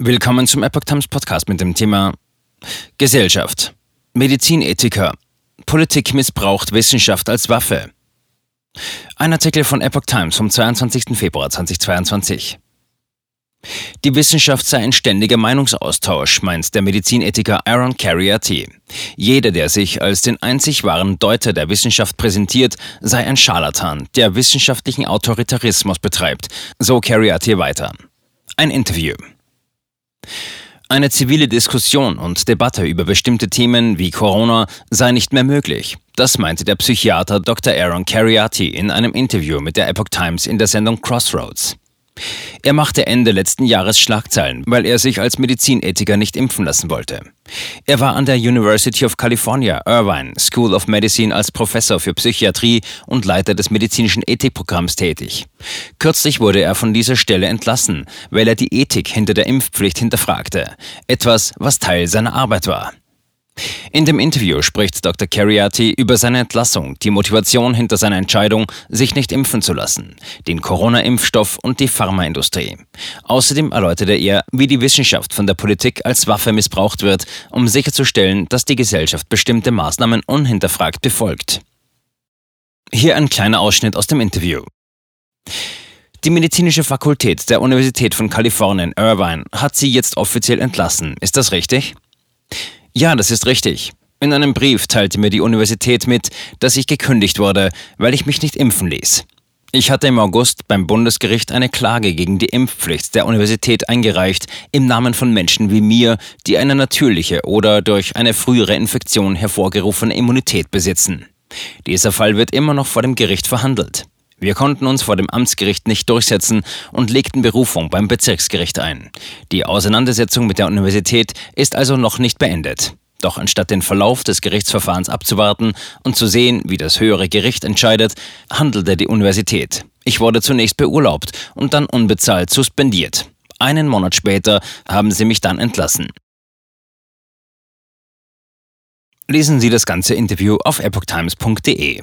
Willkommen zum Epoch Times Podcast mit dem Thema Gesellschaft, Medizinethiker, Politik missbraucht Wissenschaft als Waffe. Ein Artikel von Epoch Times vom 22. Februar 2022. Die Wissenschaft sei ein ständiger Meinungsaustausch, meint der Medizinethiker Aaron Cariati. Jeder, der sich als den einzig wahren Deuter der Wissenschaft präsentiert, sei ein Scharlatan, der wissenschaftlichen Autoritarismus betreibt, so Cariati weiter. Ein Interview. Eine zivile Diskussion und Debatte über bestimmte Themen wie Corona sei nicht mehr möglich. Das meinte der Psychiater Dr. Aaron Cariati in einem Interview mit der Epoch Times in der Sendung Crossroads. Er machte Ende letzten Jahres Schlagzeilen, weil er sich als Medizinethiker nicht impfen lassen wollte. Er war an der University of California, Irvine School of Medicine als Professor für Psychiatrie und Leiter des medizinischen Ethikprogramms tätig. Kürzlich wurde er von dieser Stelle entlassen, weil er die Ethik hinter der Impfpflicht hinterfragte. Etwas, was Teil seiner Arbeit war. In dem Interview spricht Dr. Cariati über seine Entlassung, die Motivation hinter seiner Entscheidung, sich nicht impfen zu lassen, den Corona-Impfstoff und die Pharmaindustrie. Außerdem erläuterte er, wie die Wissenschaft von der Politik als Waffe missbraucht wird, um sicherzustellen, dass die Gesellschaft bestimmte Maßnahmen unhinterfragt befolgt. Hier ein kleiner Ausschnitt aus dem Interview. Die medizinische Fakultät der Universität von Kalifornien, Irvine, hat sie jetzt offiziell entlassen. Ist das richtig? Ja, das ist richtig. In einem Brief teilte mir die Universität mit, dass ich gekündigt wurde, weil ich mich nicht impfen ließ. Ich hatte im August beim Bundesgericht eine Klage gegen die Impfpflicht der Universität eingereicht, im Namen von Menschen wie mir, die eine natürliche oder durch eine frühere Infektion hervorgerufene Immunität besitzen. Dieser Fall wird immer noch vor dem Gericht verhandelt. Wir konnten uns vor dem Amtsgericht nicht durchsetzen und legten Berufung beim Bezirksgericht ein. Die Auseinandersetzung mit der Universität ist also noch nicht beendet. Doch anstatt den Verlauf des Gerichtsverfahrens abzuwarten und zu sehen, wie das höhere Gericht entscheidet, handelte die Universität. Ich wurde zunächst beurlaubt und dann unbezahlt suspendiert. Einen Monat später haben sie mich dann entlassen. Lesen Sie das ganze Interview auf epochtimes.de.